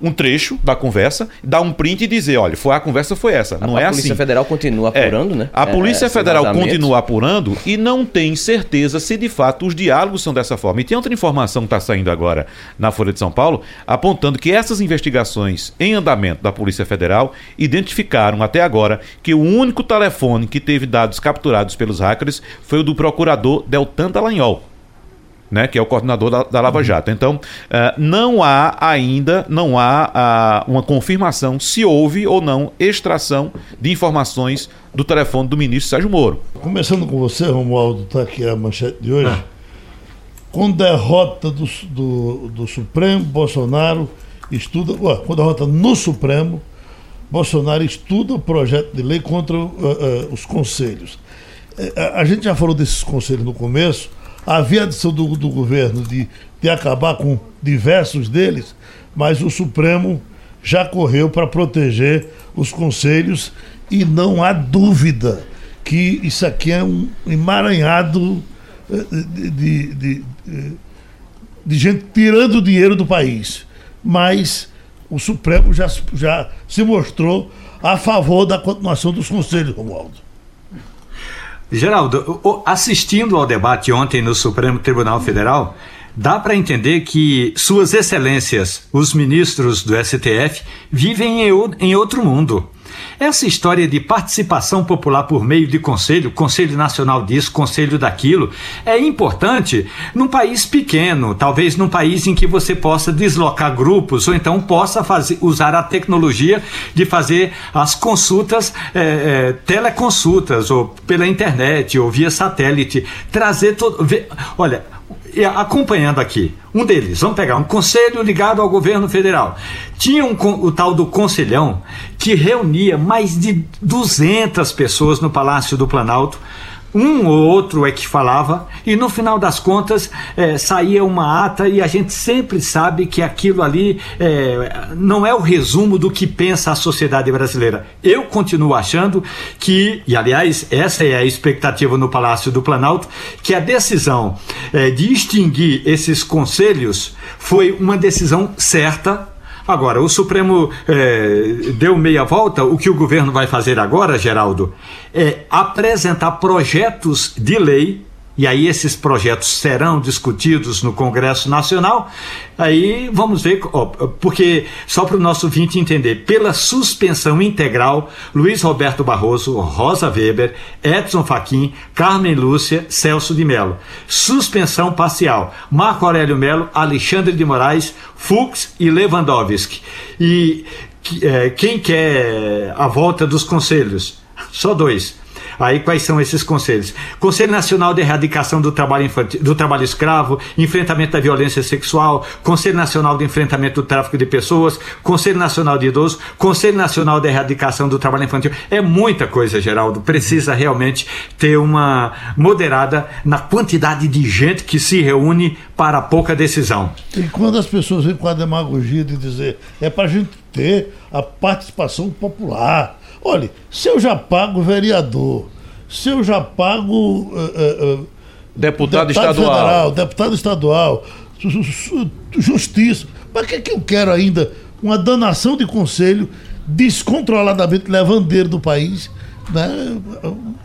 um trecho da conversa, dar um print e dizer, olha, foi a conversa foi essa. A, não a é assim. A Polícia Federal continua é, apurando, é, né? A Polícia é, Federal continua apurando e não tem certeza se de fato os diálogos são dessa forma. E tem outra informação que está saindo agora na Folha de São Paulo, apontando que essas investigações em andamento da Polícia Federal identificaram até agora que o único telefone que teve dados capturados pelos hackers foi o do procurador Deltan Dallagnol né, que é o coordenador da, da Lava Jato. Então, uh, não há ainda, não há uh, uma confirmação se houve ou não extração de informações do telefone do ministro Sérgio Moro. Começando com você, Romualdo, está aqui a manchete de hoje. Ah. Com derrota do, do, do, Supremo, Bolsonaro estuda. Ué, com derrota no Supremo, Bolsonaro estuda o projeto de lei contra uh, os conselhos. A gente já falou desses conselhos no começo Havia a decisão do, do governo de, de acabar com diversos deles, mas o Supremo já correu para proteger os conselhos e não há dúvida que isso aqui é um emaranhado eh, de, de, de, de gente tirando dinheiro do país. Mas o Supremo já, já se mostrou a favor da continuação dos conselhos, Romualdo. Geraldo, assistindo ao debate ontem no Supremo Tribunal Federal, dá para entender que Suas Excelências, os ministros do STF, vivem em outro mundo. Essa história de participação popular por meio de conselho, conselho nacional disso, conselho daquilo, é importante num país pequeno, talvez num país em que você possa deslocar grupos ou então possa fazer, usar a tecnologia de fazer as consultas, é, é, teleconsultas, ou pela internet, ou via satélite, trazer todo. Olha, acompanhando aqui, um deles, vamos pegar um conselho ligado ao governo federal. Tinha um, o tal do conselhão que reunia mais de 200 pessoas no Palácio do Planalto um ou outro é que falava, e no final das contas é, saía uma ata e a gente sempre sabe que aquilo ali é, não é o resumo do que pensa a sociedade brasileira. Eu continuo achando que, e aliás, essa é a expectativa no Palácio do Planalto, que a decisão é, de extinguir esses conselhos foi uma decisão certa Agora, o Supremo é, deu meia volta. O que o governo vai fazer agora, Geraldo, é apresentar projetos de lei e aí esses projetos serão discutidos no Congresso Nacional. Aí vamos ver, ó, porque só para o nosso vinte entender, pela suspensão integral, Luiz Roberto Barroso, Rosa Weber, Edson Fachin, Carmen Lúcia, Celso de Mello. Suspensão parcial, Marco Aurélio Mello, Alexandre de Moraes, Fux e Lewandowski. E é, quem quer a volta dos conselhos? Só dois. Aí quais são esses conselhos? Conselho Nacional de Erradicação do Trabalho, Infantil, do trabalho Escravo, Enfrentamento da Violência Sexual, Conselho Nacional de Enfrentamento do Tráfico de Pessoas, Conselho Nacional de Idosos, Conselho Nacional de Erradicação do Trabalho Infantil. É muita coisa, Geraldo. Precisa realmente ter uma moderada na quantidade de gente que se reúne para pouca decisão. E quando as pessoas vêm com a demagogia de dizer é para a gente ter a participação popular Olha, se eu já pago vereador, se eu já pago. Uh, uh, deputado, deputado estadual. Federal, deputado estadual, justiça. Para que, que eu quero ainda uma danação de conselho descontroladamente levandeiro do país? Né?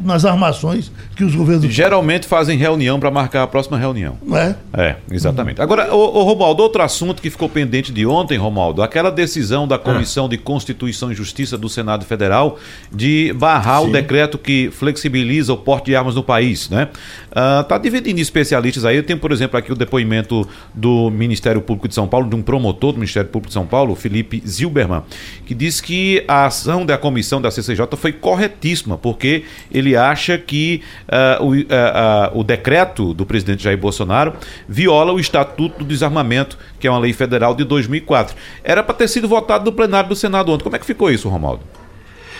nas armações que os governos. Geralmente fazem reunião para marcar a próxima reunião. É? É, exatamente. Agora, o, o Romualdo, outro assunto que ficou pendente de ontem, Romualdo, aquela decisão da Comissão de Constituição e Justiça do Senado Federal de barrar Sim. o decreto que flexibiliza o porte de armas no país, né? Uh, tá dividindo especialistas aí. Eu tenho, por exemplo, aqui o depoimento do Ministério Público de São Paulo, de um promotor do Ministério Público de São Paulo, Felipe Zilberman, que diz que a ação da comissão da CCJ foi corretíssima, porque ele acha que uh, o, uh, uh, o decreto do presidente Jair Bolsonaro viola o Estatuto do Desarmamento, que é uma lei federal de 2004. Era para ter sido votado no plenário do Senado ontem. Como é que ficou isso, Romaldo?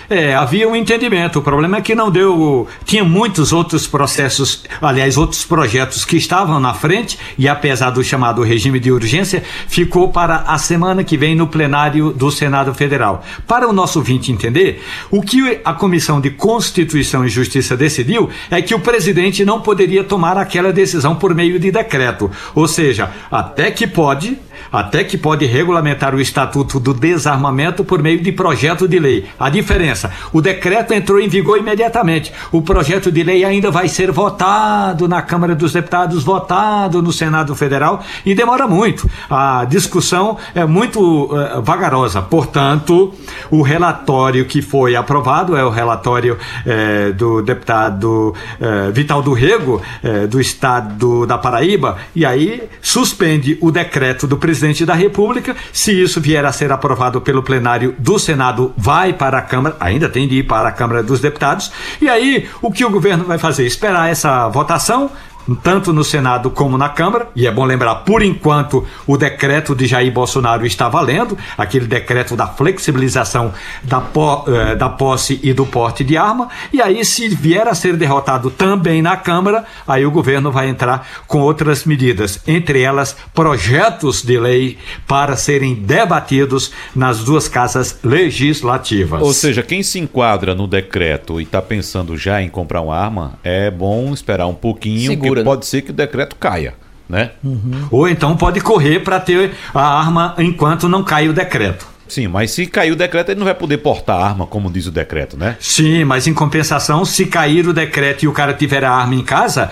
É, havia um entendimento. O problema é que não deu. Tinha muitos outros processos, aliás, outros projetos que estavam na frente, e apesar do chamado regime de urgência, ficou para a semana que vem no plenário do Senado Federal. Para o nosso vinte entender, o que a Comissão de Constituição e Justiça decidiu é que o presidente não poderia tomar aquela decisão por meio de decreto. Ou seja, até que pode, até que pode regulamentar o Estatuto do Desarmamento por meio de projeto de lei. A diferença: o decreto entrou em vigor imediatamente. O projeto de lei ainda vai ser votado na Câmara dos Deputados, votado no Senado Federal e demora muito. A discussão é muito uh, vagarosa. Portanto, o relatório que foi aprovado é o relatório uh, do deputado uh, Vital do Rego, do Estado da Paraíba, e aí suspende o decreto do presidente presidente da República. Se isso vier a ser aprovado pelo plenário do Senado, vai para a Câmara, ainda tem de ir para a Câmara dos Deputados. E aí, o que o governo vai fazer? Esperar essa votação tanto no Senado como na Câmara, e é bom lembrar, por enquanto, o decreto de Jair Bolsonaro está valendo, aquele decreto da flexibilização da, po, eh, da posse e do porte de arma, e aí, se vier a ser derrotado também na Câmara, aí o governo vai entrar com outras medidas, entre elas projetos de lei para serem debatidos nas duas casas legislativas. Ou seja, quem se enquadra no decreto e está pensando já em comprar uma arma, é bom esperar um pouquinho, Segura, né? pode ser que o decreto caia, né? Ou então pode correr para ter a arma enquanto não cai o decreto. Sim, mas se cair o decreto, ele não vai poder portar arma, como diz o decreto, né? Sim, mas em compensação, se cair o decreto e o cara tiver a arma em casa,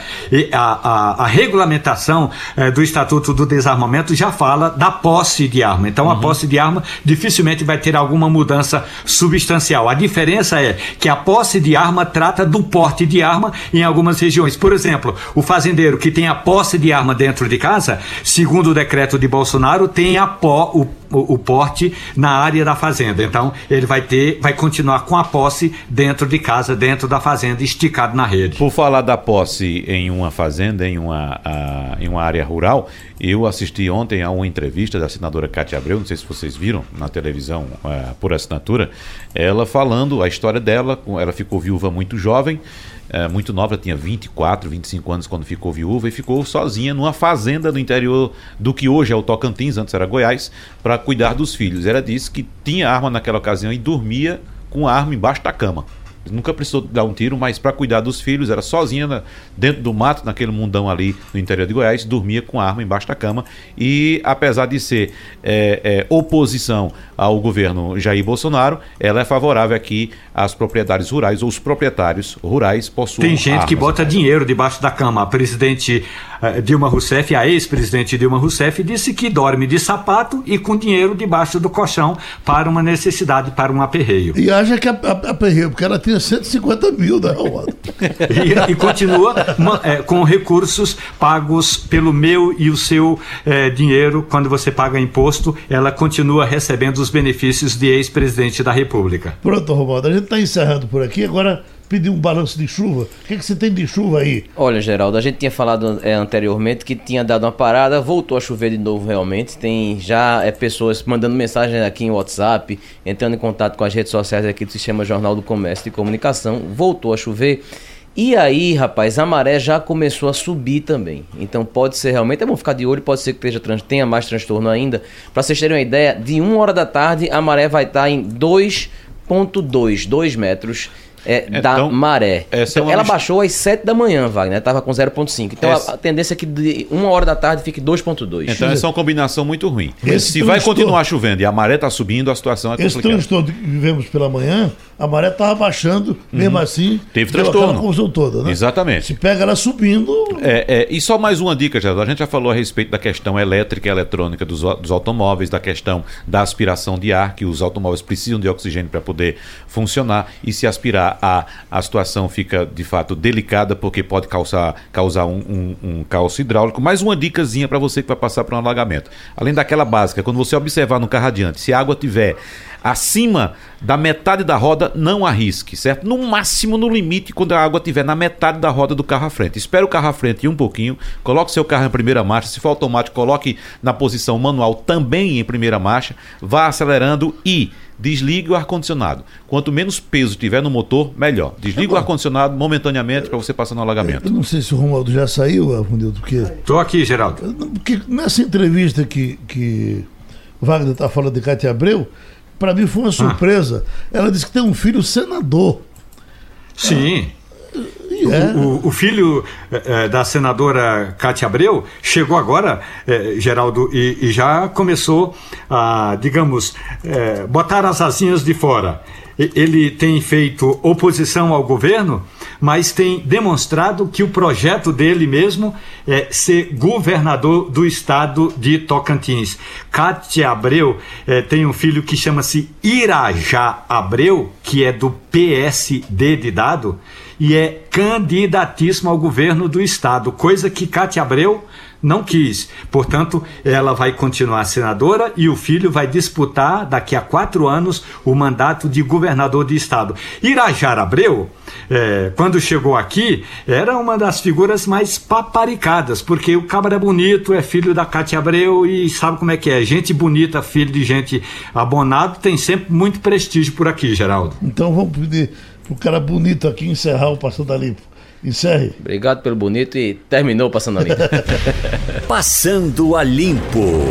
a, a, a regulamentação eh, do Estatuto do Desarmamento já fala da posse de arma. Então, a posse de arma dificilmente vai ter alguma mudança substancial. A diferença é que a posse de arma trata do porte de arma em algumas regiões. Por exemplo, o fazendeiro que tem a posse de arma dentro de casa, segundo o decreto de Bolsonaro, tem a pó, o, o, o porte na área da fazenda. Então, ele vai ter, vai continuar com a posse dentro de casa, dentro da fazenda, esticado na rede. Por falar da posse em uma fazenda, em uma, a- em uma área rural, eu assisti ontem a uma entrevista da senadora Cátia Abreu, não sei se vocês viram na televisão eh, por assinatura, ela falando a história dela, ela ficou viúva muito jovem, eh, muito nova, tinha 24, 25 anos quando ficou viúva e ficou sozinha numa fazenda no interior do que hoje é o Tocantins, antes era Goiás, para cuidar dos filhos. Ela disse que tinha arma naquela ocasião e dormia com a arma embaixo da cama. Nunca precisou dar um tiro, mas para cuidar dos filhos, era sozinha na- dentro do mato, naquele mundão ali no interior de Goiás, dormia com a arma embaixo da cama. E apesar de ser é, é, oposição ao governo Jair Bolsonaro, ela é favorável aqui às propriedades rurais, ou os proprietários rurais possuem. Tem gente que bota dinheiro debaixo da cama. A presidente eh, Dilma Rousseff, a ex-presidente Dilma Rousseff, disse que dorme de sapato e com dinheiro debaixo do colchão para uma necessidade, para um aperreio. E acha que a, a, aperreio, porque ela tinha 150 mil, né, Romualdo? [LAUGHS] E, e continua eh, com recursos pagos pelo meu e o seu eh, dinheiro. Quando você paga imposto, ela continua recebendo os benefícios de ex-presidente da República. Pronto, Romualdo, a gente está encerrando por aqui. Agora, pedir um balanço de chuva. O que, que você tem de chuva aí? Olha, Geraldo, a gente tinha falado é, anteriormente que tinha dado uma parada, voltou a chover de novo realmente. Tem já é, pessoas mandando mensagem aqui em WhatsApp, entrando em contato com as redes sociais aqui do Sistema Jornal do Comércio e Comunicação. Voltou a chover. E aí, rapaz, a maré já começou a subir também. Então pode ser realmente, é bom ficar de olho, pode ser que esteja, trans- tenha mais transtorno ainda. Para vocês terem uma ideia, de 1 hora da tarde a maré vai estar em 2,2, 2 metros é, da Então, maré. essa é Então, uma ela baixou às 7 da manhã, Wagner. Tava com 0,5. Então Essa- a, a tendência é que de 1 hora da tarde fique 2,2. Então essa é uma combinação muito ruim. Esse Se vai transtorno- continuar chovendo e a maré está subindo, a situação é Esse complicada. transtorno que vivemos pela manhã, a maré estava baixando, mesmo assim. Uhum. Teve transtorno. confusão toda, né? Exatamente. Se pega ela subindo. É, é, e só mais uma dica, Geraldo. A gente já falou a respeito da questão elétrica e eletrônica dos, dos automóveis, da questão da aspiração de ar, que os automóveis precisam de oxigênio para poder funcionar. E se aspirar a, a situação fica de fato delicada, porque pode causar, causar um, um, um caos hidráulico. Mais uma dicasinha para você que vai passar por um alagamento. Além daquela básica, quando você observar no carro adiante, se a água tiver acima da metade da roda, não arrisque, certo? No máximo, no limite, quando a água estiver na metade da roda do carro à frente. Espere o carro à frente um pouquinho, coloque seu carro em primeira marcha, se for automático, coloque na posição manual também em primeira marcha, vá acelerando e desligue o ar-condicionado. Quanto menos peso tiver no motor, melhor. Desliga o ar-condicionado momentaneamente para você passar no alagamento. Eu não sei se o Romualdo já saiu, Afonildo, porque, Estou aqui, Geraldo. porque nessa entrevista que, que o Wagner está falando de Cátia Abreu, para mim foi Ah. uma surpresa. Ela disse que tem um filho senador. Sim. É. O, o filho eh, eh, da senadora Cátia Abreu chegou agora, eh, Geraldo, e, e já começou a, digamos, eh, botar as asinhas de fora. E- Ele tem feito oposição ao governo, mas tem demonstrado que o projeto dele mesmo é ser governador do estado de Tocantins. Cátia Abreu eh, tem um filho que chama-se Irajá Abreu, que é do PSD de dado, e é candidatíssimo ao governo do estado, coisa que Cátia Abreu não quis. Portanto, ela vai continuar senadora e o filho vai disputar daqui a quatro anos o mandato de governador de estado. Irajara Abreu, é, quando chegou aqui, era uma das figuras mais paparicadas, porque o cabra é bonito, é filho da Cátia Abreu e sabe como é que é. Gente bonita, filho de gente abonado, tem sempre muito prestígio por aqui, Geraldo. Então vamos pedir pro cara bonito aqui encerrar o Passando a Limpo. Encerre. Obrigado pelo bonito e terminou passando a limpo. [LAUGHS] Passando a Limpo.